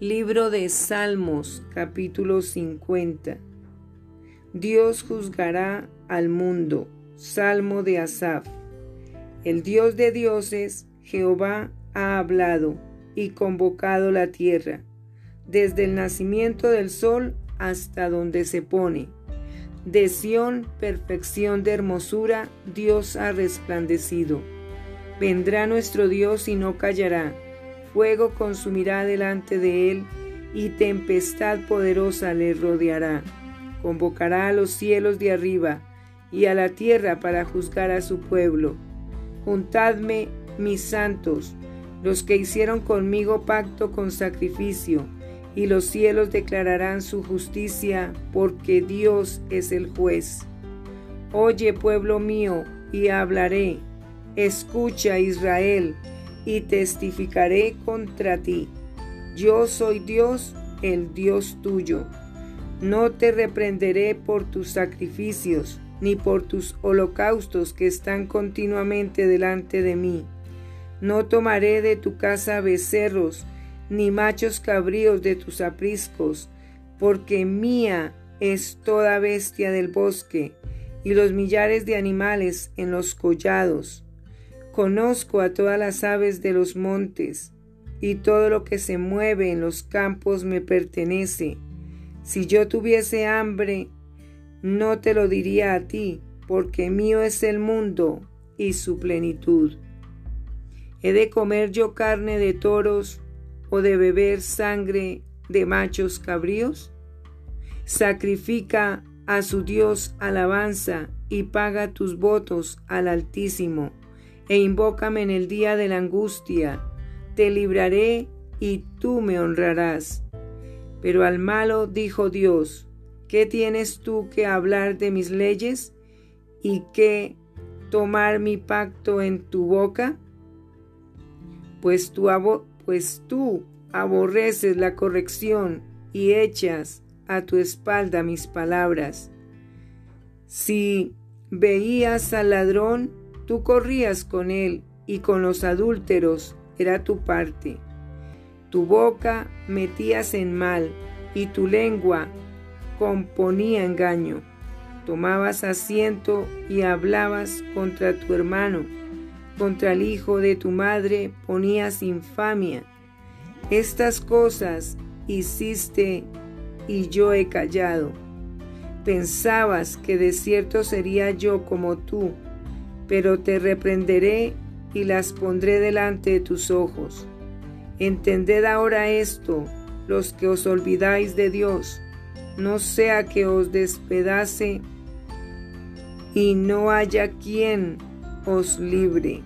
Libro de Salmos, capítulo 50. Dios juzgará al mundo. Salmo de Asaf. El Dios de dioses, Jehová, ha hablado y convocado la tierra, desde el nacimiento del sol hasta donde se pone. De Sión, perfección de hermosura, Dios ha resplandecido. Vendrá nuestro Dios y no callará fuego consumirá delante de él, y tempestad poderosa le rodeará. Convocará a los cielos de arriba y a la tierra para juzgar a su pueblo. Juntadme, mis santos, los que hicieron conmigo pacto con sacrificio, y los cielos declararán su justicia, porque Dios es el juez. Oye, pueblo mío, y hablaré. Escucha, Israel, y testificaré contra ti. Yo soy Dios, el Dios tuyo. No te reprenderé por tus sacrificios, ni por tus holocaustos que están continuamente delante de mí. No tomaré de tu casa becerros, ni machos cabríos de tus apriscos, porque mía es toda bestia del bosque, y los millares de animales en los collados Conozco a todas las aves de los montes, y todo lo que se mueve en los campos me pertenece. Si yo tuviese hambre, no te lo diría a ti, porque mío es el mundo y su plenitud. ¿He de comer yo carne de toros o de beber sangre de machos cabríos? Sacrifica a su Dios alabanza y paga tus votos al Altísimo e invócame en el día de la angustia, te libraré y tú me honrarás. Pero al malo dijo Dios, ¿qué tienes tú que hablar de mis leyes y qué tomar mi pacto en tu boca? Pues tú, pues tú aborreces la corrección y echas a tu espalda mis palabras. Si veías al ladrón, Tú corrías con él y con los adúlteros era tu parte. Tu boca metías en mal y tu lengua componía engaño. Tomabas asiento y hablabas contra tu hermano. Contra el hijo de tu madre ponías infamia. Estas cosas hiciste y yo he callado. Pensabas que de cierto sería yo como tú pero te reprenderé y las pondré delante de tus ojos. Entended ahora esto, los que os olvidáis de Dios, no sea que os despedace y no haya quien os libre.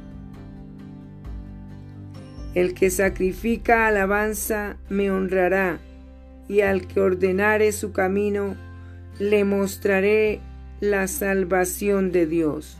El que sacrifica alabanza me honrará, y al que ordenare su camino, le mostraré la salvación de Dios.